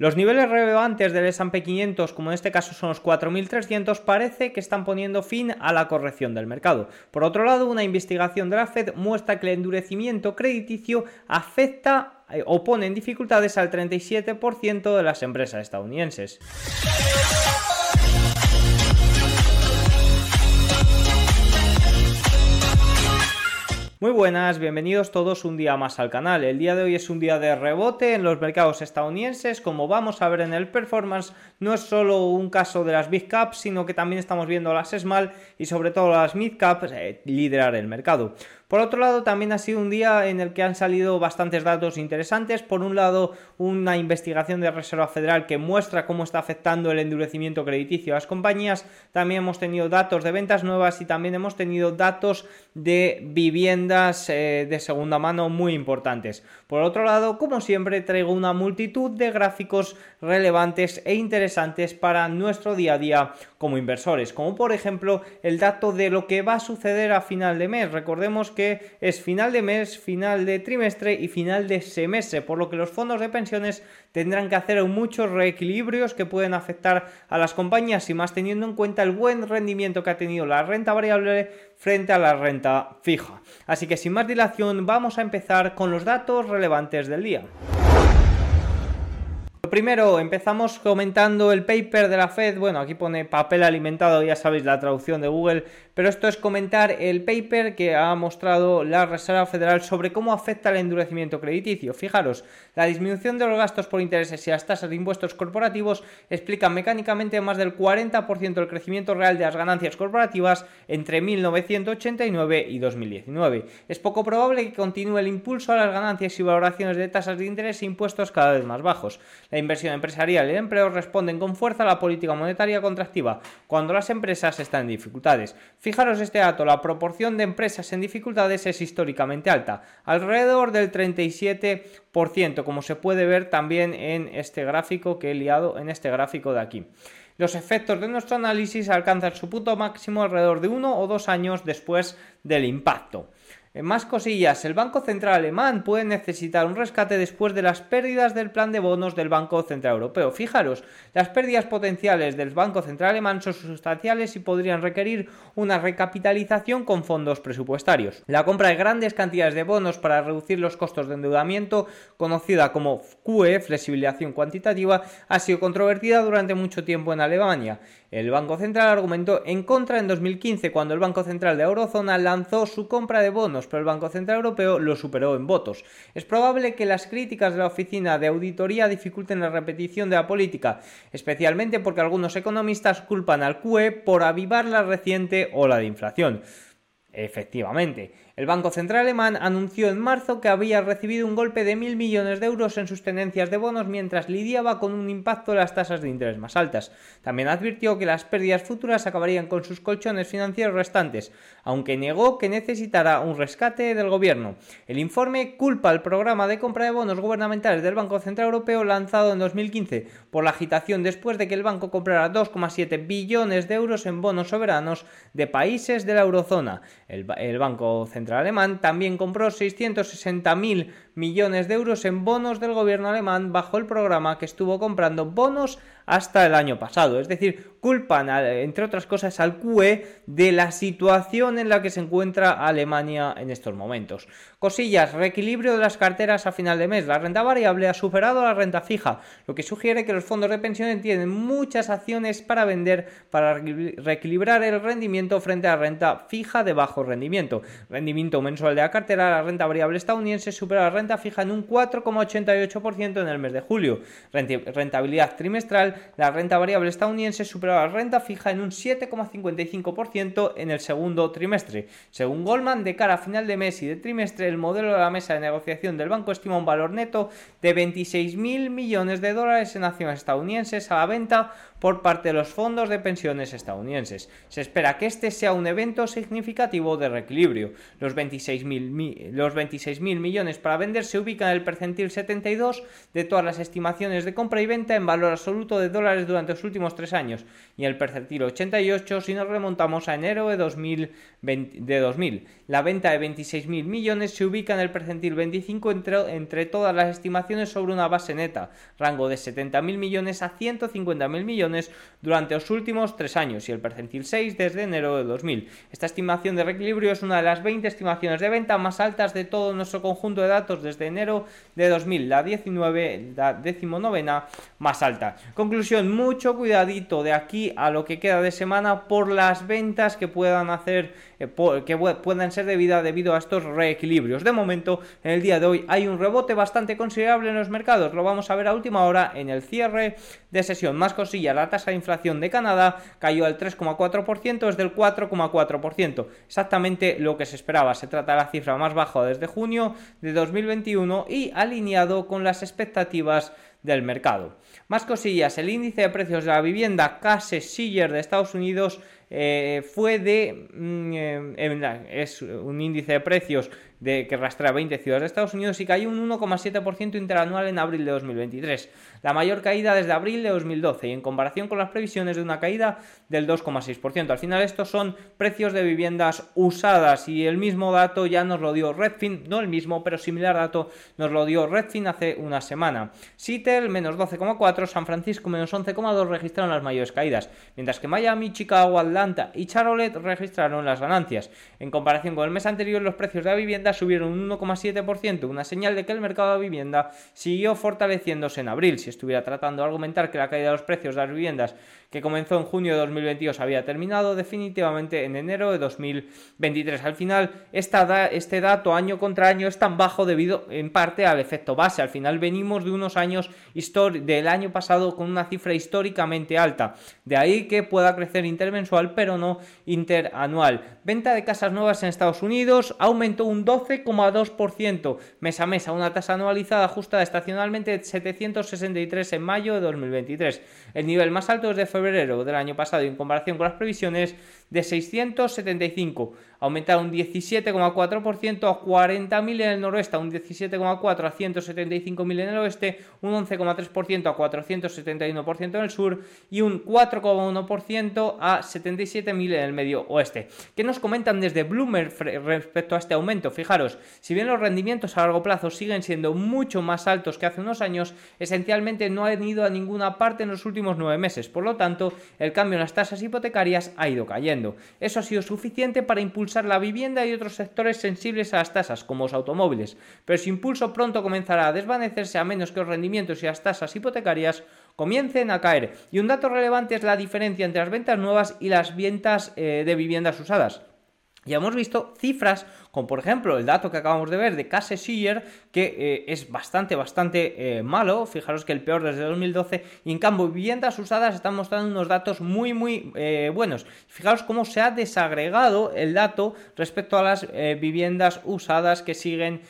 Los niveles relevantes del S&P 500, como en este caso son los 4.300, parece que están poniendo fin a la corrección del mercado. Por otro lado, una investigación de la Fed muestra que el endurecimiento crediticio afecta eh, o pone en dificultades al 37% de las empresas estadounidenses. Muy buenas, bienvenidos todos un día más al canal. El día de hoy es un día de rebote en los mercados estadounidenses. Como vamos a ver en el performance, no es solo un caso de las big caps, sino que también estamos viendo las small y sobre todo las mid caps eh, liderar el mercado. Por otro lado, también ha sido un día en el que han salido bastantes datos interesantes. Por un lado, una investigación de Reserva Federal que muestra cómo está afectando el endurecimiento crediticio a las compañías. También hemos tenido datos de ventas nuevas y también hemos tenido datos de viviendas eh, de segunda mano muy importantes. Por otro lado, como siempre, traigo una multitud de gráficos relevantes e interesantes para nuestro día a día como inversores, como por ejemplo el dato de lo que va a suceder a final de mes. Recordemos es final de mes, final de trimestre y final de semestre, por lo que los fondos de pensiones tendrán que hacer muchos reequilibrios que pueden afectar a las compañías y más teniendo en cuenta el buen rendimiento que ha tenido la renta variable frente a la renta fija. Así que sin más dilación vamos a empezar con los datos relevantes del día. Primero, empezamos comentando el paper de la Fed. Bueno, aquí pone papel alimentado, ya sabéis la traducción de Google, pero esto es comentar el paper que ha mostrado la Reserva Federal sobre cómo afecta el endurecimiento crediticio. Fijaros, la disminución de los gastos por intereses y las tasas de impuestos corporativos explican mecánicamente más del 40% del crecimiento real de las ganancias corporativas entre 1989 y 2019. Es poco probable que continúe el impulso a las ganancias y valoraciones de tasas de interés e impuestos cada vez más bajos. La inversión empresarial y el empleo responden con fuerza a la política monetaria contractiva cuando las empresas están en dificultades. Fijaros este dato, la proporción de empresas en dificultades es históricamente alta, alrededor del 37%, como se puede ver también en este gráfico que he liado en este gráfico de aquí. Los efectos de nuestro análisis alcanzan su punto máximo alrededor de uno o dos años después del impacto. En más cosillas, el Banco Central Alemán puede necesitar un rescate después de las pérdidas del plan de bonos del Banco Central Europeo. Fijaros, las pérdidas potenciales del Banco Central Alemán son sustanciales y podrían requerir una recapitalización con fondos presupuestarios. La compra de grandes cantidades de bonos para reducir los costos de endeudamiento, conocida como QE, flexibilización cuantitativa, ha sido controvertida durante mucho tiempo en Alemania. El Banco Central argumentó en contra en 2015 cuando el Banco Central de Eurozona lanzó su compra de bonos, pero el Banco Central Europeo lo superó en votos. Es probable que las críticas de la Oficina de Auditoría dificulten la repetición de la política, especialmente porque algunos economistas culpan al QE por avivar la reciente ola de inflación. Efectivamente, el Banco Central alemán anunció en marzo que había recibido un golpe de mil millones de euros en sus tenencias de bonos mientras lidiaba con un impacto de las tasas de interés más altas. También advirtió que las pérdidas futuras acabarían con sus colchones financieros restantes, aunque negó que necesitara un rescate del gobierno. El informe culpa al programa de compra de bonos gubernamentales del Banco Central Europeo lanzado en 2015 por la agitación después de que el banco comprara 2,7 billones de euros en bonos soberanos de países de la eurozona. El, el Banco Central alemán también compró 660.000 millones de euros en bonos del gobierno alemán bajo el programa que estuvo comprando bonos hasta el año pasado. Es decir, culpan, entre otras cosas, al QE de la situación en la que se encuentra Alemania en estos momentos. Cosillas, reequilibrio de las carteras a final de mes. La renta variable ha superado la renta fija, lo que sugiere que los fondos de pensiones tienen muchas acciones para vender para reequilibrar el rendimiento frente a la renta fija de bajo rendimiento. Rendimiento mensual de la cartera, la renta variable estadounidense supera la renta fija en un 4,88% en el mes de julio. Rentabilidad trimestral la renta variable estadounidense la renta fija en un 7,55% en el segundo trimestre. Según Goldman, de cara a final de mes y de trimestre, el modelo de la mesa de negociación del banco estima un valor neto de 26.000 millones de dólares en acciones estadounidenses a la venta por parte de los fondos de pensiones estadounidenses. Se espera que este sea un evento significativo de reequilibrio. los 26.000 los 26 millones para vender se ubica en el percentil 72 de todas las estimaciones de compra y venta en valor absoluto de dólares durante los últimos tres años y el percentil 88 si nos remontamos a enero de 2000. De 2000. La venta de 26.000 millones se ubica en el percentil 25 entre, entre todas las estimaciones sobre una base neta, rango de 70.000 millones a 150.000 millones durante los últimos tres años y el percentil 6 desde enero de 2000. Esta estimación de reequilibrio es una de las 20 estimaciones de venta más altas de todo nuestro conjunto de datos desde enero de 2000, la 19, la decimonovena más alta. Conclusión, mucho cuidadito de aquí a lo que queda de semana por las ventas que puedan hacer, eh, que puedan ser debidas debido a estos reequilibrios. De momento, en el día de hoy hay un rebote bastante considerable en los mercados, lo vamos a ver a última hora en el cierre de sesión. Más cosillas, la tasa de inflación de Canadá cayó al 3,4% desde el 4,4%, exactamente lo que se esperaba. Se trata de la cifra más baja desde junio de 2021 y alineado con las expectativas del mercado. Más cosillas, el índice de precios de la vivienda Case Siller de Estados Unidos eh, fue de... Mm, eh, es un índice de precios de, que rastrea 20 ciudades de Estados Unidos y cayó un 1,7% interanual en abril de 2023, la mayor caída desde abril de 2012 y en comparación con las previsiones de una caída del 2,6%. Al final estos son precios de viviendas usadas y el mismo dato ya nos lo dio Redfin, no el mismo, pero similar dato nos lo dio Redfin hace una semana. Seattle menos 12,4, San Francisco menos 11,2 registraron las mayores caídas, mientras que Miami, Chicago, Atlanta y Charlotte registraron las ganancias. En comparación con el mes anterior los precios de la vivienda subieron un 1,7%, una señal de que el mercado de vivienda siguió fortaleciéndose en abril. Si estuviera tratando de argumentar que la caída de los precios de las viviendas que comenzó en junio de 2022 había terminado definitivamente en enero de 2023. Al final, este dato año contra año es tan bajo debido en parte al efecto base. Al final venimos de unos años del año pasado con una cifra históricamente alta. De ahí que pueda crecer intermensual pero no interanual. Venta de casas nuevas en Estados Unidos aumentó un 12,2% mes a mes a una tasa anualizada ajustada estacionalmente de 763 en mayo de 2023. El nivel más alto es de febrero del año pasado y en comparación con las previsiones de 675 aumentaron un 17,4% a 40.000 en el noroeste, un 17,4% a 175.000 en el oeste, un 11,3% a 471% en el sur y un 4,1% a 77.000 en el medio oeste. ¿Qué nos comentan desde Bloomberg respecto a este aumento? Fijaros, si bien los rendimientos a largo plazo siguen siendo mucho más altos que hace unos años, esencialmente no han ido a ninguna parte en los últimos nueve meses. Por lo tanto, el cambio en las tasas hipotecarias ha ido cayendo. Eso ha sido suficiente para impulsar la vivienda y otros sectores sensibles a las tasas, como los automóviles, pero ese impulso pronto comenzará a desvanecerse a menos que los rendimientos y las tasas hipotecarias comiencen a caer. Y un dato relevante es la diferencia entre las ventas nuevas y las ventas eh, de viviendas usadas. Ya hemos visto cifras por ejemplo el dato que acabamos de ver de Case Siller, que eh, es bastante, bastante eh, malo. Fijaros que el peor desde 2012. Y en cambio, viviendas usadas están mostrando unos datos muy, muy eh, buenos. Fijaros cómo se ha desagregado el dato respecto a las viviendas usadas que siguen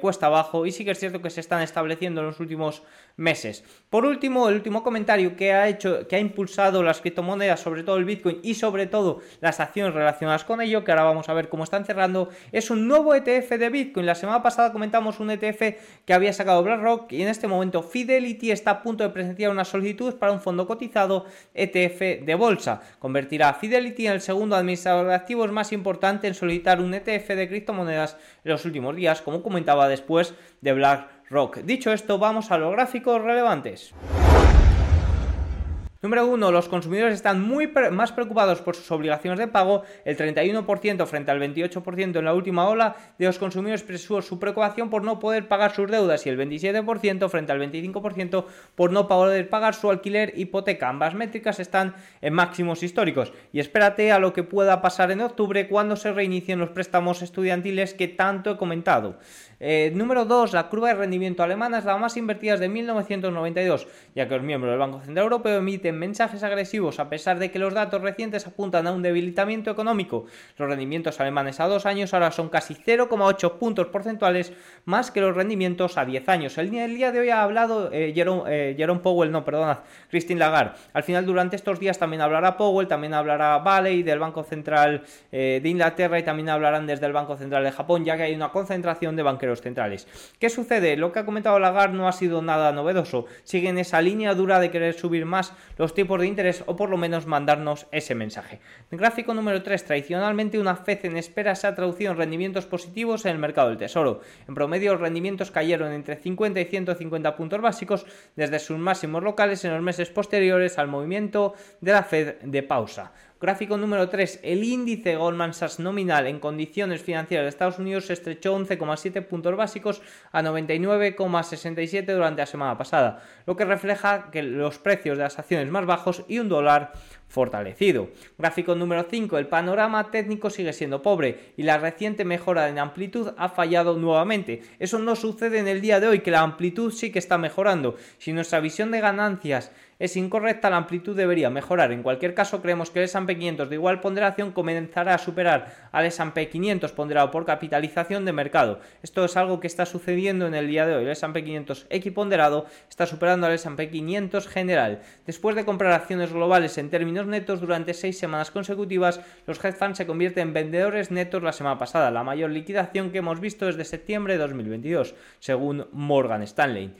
cuesta abajo. Y sí que es cierto que se están estableciendo en los últimos meses. Por último, el último comentario que ha hecho, que ha impulsado las criptomonedas, sobre todo el Bitcoin y sobre todo las acciones relacionadas con ello, que ahora vamos a ver cómo están cerrando, es un nuevo ETF de Bitcoin. La semana pasada comentamos un ETF que había sacado BlackRock y en este momento Fidelity está a punto de presentar una solicitud para un fondo cotizado ETF de bolsa. Convertirá a Fidelity en el segundo administrador de activos más importante en solicitar un ETF de criptomonedas en los últimos días, como comentaba después de BlackRock. Dicho esto, vamos a los gráficos relevantes. Número 1. Los consumidores están muy más preocupados por sus obligaciones de pago. El 31% frente al 28% en la última ola de los consumidores expresó su preocupación por no poder pagar sus deudas y el 27% frente al 25% por no poder pagar su alquiler hipoteca. Ambas métricas están en máximos históricos. Y espérate a lo que pueda pasar en octubre cuando se reinicien los préstamos estudiantiles que tanto he comentado. Eh, número 2. La curva de rendimiento alemana es la más invertida desde 1992, ya que los miembros del Banco Central Europeo emiten mensajes agresivos a pesar de que los datos recientes apuntan a un debilitamiento económico. Los rendimientos alemanes a dos años ahora son casi 0,8 puntos porcentuales más que los rendimientos a 10 años. El día, de hoy ha hablado eh, eh, Jerome, Powell, no, perdona, Christine Lagarde. Al final, durante estos días también hablará Powell, también hablará Valley del Banco Central eh, de Inglaterra y también hablarán desde el Banco Central de Japón, ya que hay una concentración de banqueros centrales. ¿Qué sucede? Lo que ha comentado Lagarde no ha sido nada novedoso. Sigue en esa línea dura de querer subir más los tipos de interés o por lo menos mandarnos ese mensaje. En gráfico número 3, tradicionalmente una FED en espera se ha traducido en rendimientos positivos en el mercado del tesoro. En promedio los rendimientos cayeron entre 50 y 150 puntos básicos desde sus máximos locales en los meses posteriores al movimiento de la Fed de pausa. Gráfico número 3. El índice Goldman Sachs nominal en condiciones financieras de Estados Unidos se estrechó 11,7 puntos básicos a 99,67 durante la semana pasada, lo que refleja que los precios de las acciones más bajos y un dólar fortalecido. Gráfico número 5. El panorama técnico sigue siendo pobre y la reciente mejora en amplitud ha fallado nuevamente. Eso no sucede en el día de hoy, que la amplitud sí que está mejorando. Si nuestra visión de ganancias es incorrecta, la amplitud debería mejorar. En cualquier caso, creemos que el S&P 500 de igual ponderación comenzará a superar al S&P 500 ponderado por capitalización de mercado. Esto es algo que está sucediendo en el día de hoy. El S&P 500 equiponderado está superando al S&P 500 general. Después de comprar acciones globales en términos netos durante seis semanas consecutivas, los hedge funds se convierten en vendedores netos la semana pasada, la mayor liquidación que hemos visto desde septiembre de 2022, según Morgan Stanley.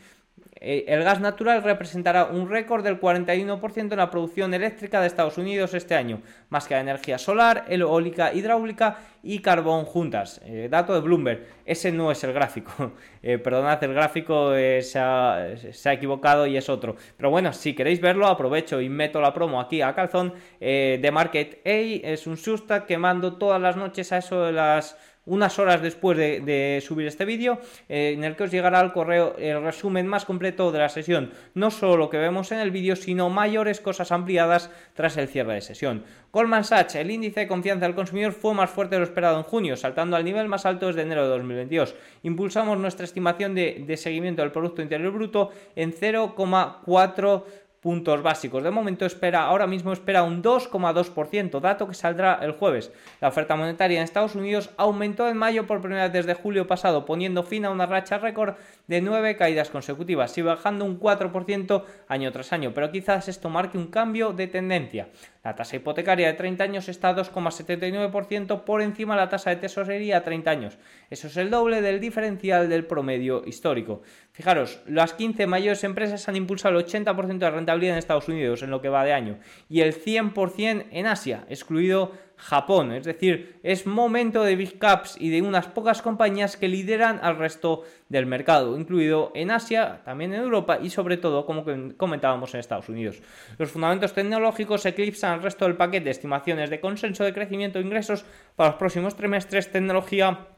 Eh, el gas natural representará un récord del 41% en la producción eléctrica de Estados Unidos este año, más que la energía solar, eólica, hidráulica y carbón juntas. Eh, dato de Bloomberg, ese no es el gráfico. Eh, perdonad, el gráfico se ha, equivocado y es otro. Pero bueno, si queréis verlo, aprovecho y meto la promo aquí a calzón. de Market A es un susta que mando todas las noches a eso de las unas horas después de, subir este vídeo, eh, en el que os llegará al correo el resumen más completo de la sesión. No solo lo que vemos en el vídeo, sino mayores cosas ampliadas tras el cierre de sesión. Goldman Sachs, el índice de confianza del consumidor fue más fuerte de lo esperado en junio, saltando al nivel más alto desde enero de 2022. Impulsamos nuestra estimación de, seguimiento del Producto Interior Bruto en 0,4 puntos básicos. De momento espera, ahora mismo espera un 2,2%, dato que saldrá el jueves. La oferta monetaria en Estados Unidos aumentó en mayo por primera vez desde julio pasado, poniendo fin a una racha récord de 9 caídas consecutivas y bajando un 4% año tras año, pero quizás esto marque un cambio de tendencia. La tasa hipotecaria de 30 años está a 2,79% por encima de la tasa de tesorería a 30 años. Eso es el doble del diferencial del promedio histórico. Fijaros, las 15 mayores empresas han impulsado el 80% de rentabilidad en Estados Unidos en lo que va de año y el 100% en Asia, excluido Japón. Es decir, es momento de big caps y de unas pocas compañías que lideran al resto del mercado, incluido en Asia, también en Europa y sobre todo, como comentábamos, en Estados Unidos. Los fundamentos tecnológicos eclipsan al resto del paquete de estimaciones de consenso de crecimiento de ingresos para los próximos trimestres, tecnología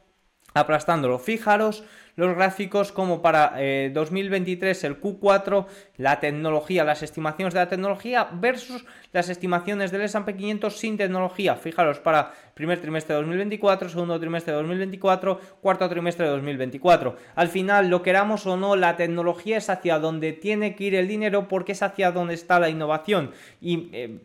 aplastándolo. Fijaros los gráficos como para 2023 eh, el Q4, la tecnología, las estimaciones de la tecnología versus las estimaciones del S&P 500 sin tecnología. Fijaros para primer trimestre de 2024, segundo trimestre de 2024, cuarto trimestre de 2024. Al final, lo queramos o no, la tecnología es hacia donde tiene que ir el dinero porque es hacia donde está la innovación. Y eh,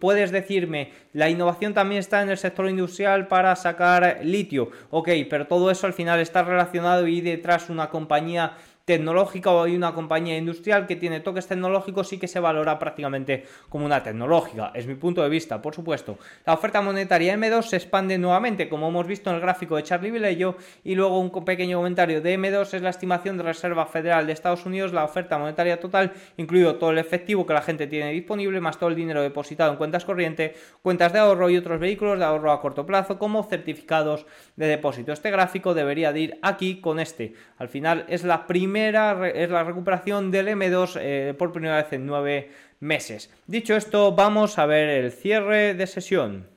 puedes decirme, la innovación también está en el sector industrial para sacar litio. Ok, pero todo eso al final está relacionado y detrás una compañía tecnológica o hay una compañía industrial que tiene toques tecnológicos y que se valora prácticamente como una tecnológica. Es mi punto de vista, por supuesto. La oferta monetaria M2 se expande nuevamente, como hemos visto en el gráfico de Charlie Vilello, y luego un pequeño comentario de M2 es la estimación de Reserva Federal de Estados Unidos, la oferta monetaria total, incluido todo el efectivo que la gente tiene disponible, más todo el dinero depositado en cuentas corriente, cuentas de ahorro y otros vehículos de ahorro a corto plazo, como certificados de depósito. Este gráfico debería de ir aquí con este. Al final es la primera es la recuperación del M2 eh, por primera vez en nueve meses. Dicho esto, vamos a ver el cierre de sesión.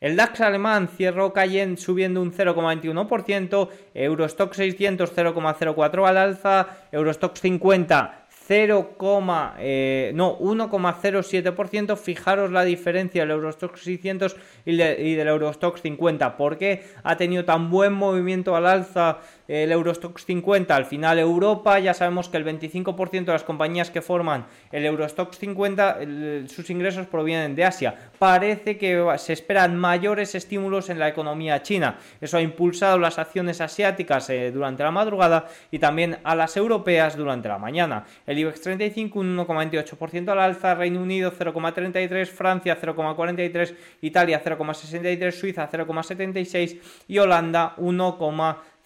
El DAX alemán cerró cayendo subiendo un 0,21%, Eurostock 600 0,04 al alza, Eurostock 50 0, eh, no, 1,07%. Fijaros la diferencia del Eurostock 600 y, del Eurostock 50. ¿Por qué ha tenido tan buen movimiento al alza el Eurostox 50, al final Europa, ya sabemos que el 25% de las compañías que forman el Eurostox 50, sus ingresos provienen de Asia. Parece que se esperan mayores estímulos en la economía china. Eso ha impulsado las acciones asiáticas eh, durante la madrugada y también a las europeas durante la mañana. El IBEX 35 un 1,28% al alza, Reino Unido 0,33, Francia 0,43, Italia 0,63, Suiza 0,76 y Holanda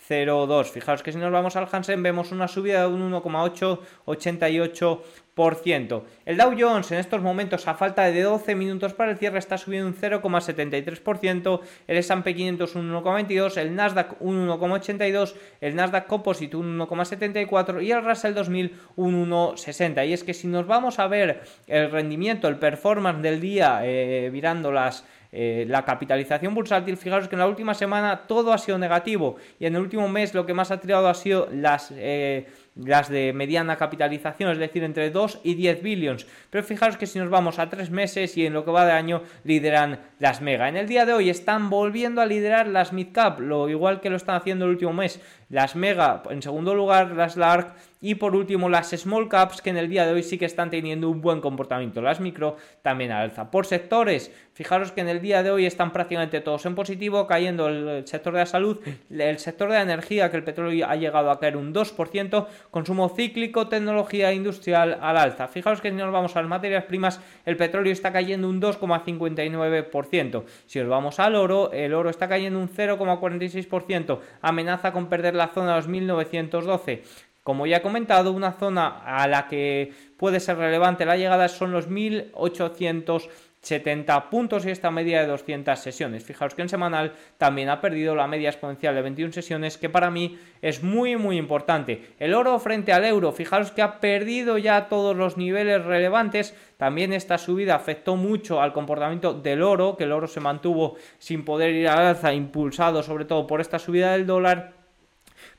1,02. Fijaos que si nos vamos al Hansen vemos una subida de un 1,888%. El Dow Jones en estos momentos a falta de 12 minutos para el cierre está subiendo un 0,73%, el S&P 500 un 1,22, el Nasdaq un 1,82, el Nasdaq Composite un 1,74 y el Russell 2000 un 1,60. Y es que si nos vamos a ver el rendimiento, el performance del día eh, mirando las eh, la capitalización bursátil, fijaros que en la última semana todo ha sido negativo y en el último mes lo que más ha tirado ha sido las, eh, las de mediana capitalización, es decir, entre 2 y 10 billions. Pero fijaros que si nos vamos a 3 meses y en lo que va de año lideran las mega. En el día de hoy están volviendo a liderar las mid cap, lo igual que lo están haciendo el último mes. Las mega, en segundo lugar, las large y por último, las small caps que en el día de hoy sí que están teniendo un buen comportamiento. Las micro también alza. Por sectores, fijaros que en el día de hoy están prácticamente todos en positivo, cayendo el sector de la salud, el sector de la energía, que el petróleo ha llegado a caer un 2%, consumo cíclico, tecnología industrial al alza. Fijaros que si nos vamos a las materias primas, el petróleo está cayendo un 2,59%. Si nos vamos al oro, el oro está cayendo un 0,46%, amenaza con perder la zona de los 1912. Como ya he comentado, una zona a la que puede ser relevante la llegada son los 1870 puntos y esta media de 200 sesiones. Fijaos que en semanal también ha perdido la media exponencial de 21 sesiones, que para mí es muy muy importante. El oro frente al euro, fijaos que ha perdido ya todos los niveles relevantes. También esta subida afectó mucho al comportamiento del oro, que el oro se mantuvo sin poder ir al alza, impulsado sobre todo por esta subida del dólar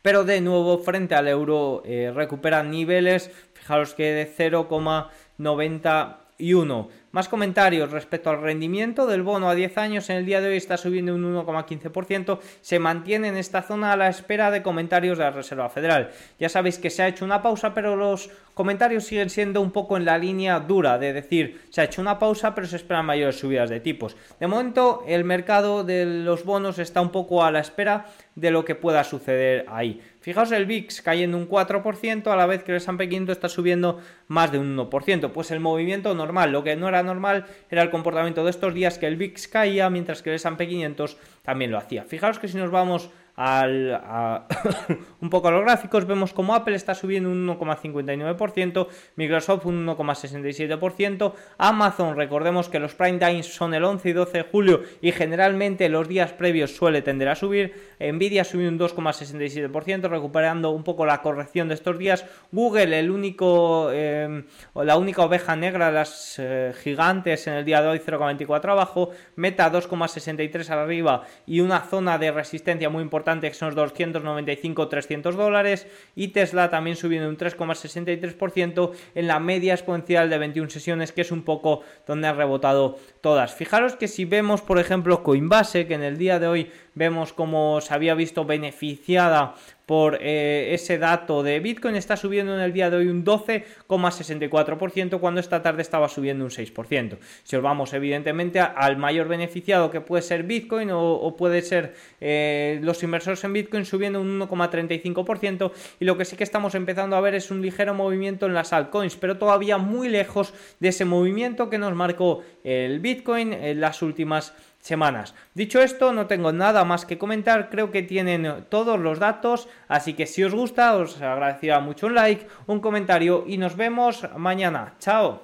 pero de nuevo frente al euro eh, recuperan niveles, fijaros que de 0,91. Más comentarios respecto al rendimiento del bono a 10 años en el día de hoy está subiendo un 1,15%, se mantiene en esta zona a la espera de comentarios de la Reserva Federal. Ya sabéis que se ha hecho una pausa, pero los comentarios siguen siendo un poco en la línea dura de decir, se ha hecho una pausa, pero se esperan mayores subidas de tipos. De momento, el mercado de los bonos está un poco a la espera de lo que pueda suceder ahí. Fijaos el VIX cayendo un 4%, a la vez que el S&P 500 está subiendo más de un 1%. Pues el movimiento normal, lo que no era normal era el comportamiento de estos días que el VIX caía, mientras que el S&P 500 también lo hacía. Fijaos que si nos vamos al, un poco a los gráficos, vemos como Apple está subiendo un 1,59%, Microsoft un 1,67%, Amazon, recordemos que los prime times son el 11 y 12 de julio y generalmente los días previos suele tender a subir, Nvidia subió un 2,67%, recuperando un poco la corrección de estos días, Google, el único, eh, la única oveja negra de las eh, gigantes en el día de hoy, 0,24 abajo, Meta 2,63 arriba y una zona de resistencia muy importante que son los 295-300 dólares y Tesla también subiendo un 3,63% en la media exponencial de 21 sesiones que es un poco donde han rebotado todas. Fijaros que si vemos por ejemplo Coinbase que en el día de hoy vemos como se había visto beneficiada por eh, ese dato de Bitcoin está subiendo en el día de hoy un 12,64% cuando esta tarde estaba subiendo un 6%. Si os vamos evidentemente al mayor beneficiado que puede ser Bitcoin o, puede ser eh, los inversores en Bitcoin subiendo un 1,35% y lo que sí que estamos empezando a ver es un ligero movimiento en las altcoins, pero todavía muy lejos de ese movimiento que nos marcó el Bitcoin en las últimas semanas. Dicho esto, no tengo nada más que comentar, creo que tienen todos los datos, así que si os gusta os agradecería mucho un like, un comentario y nos vemos mañana. Chao.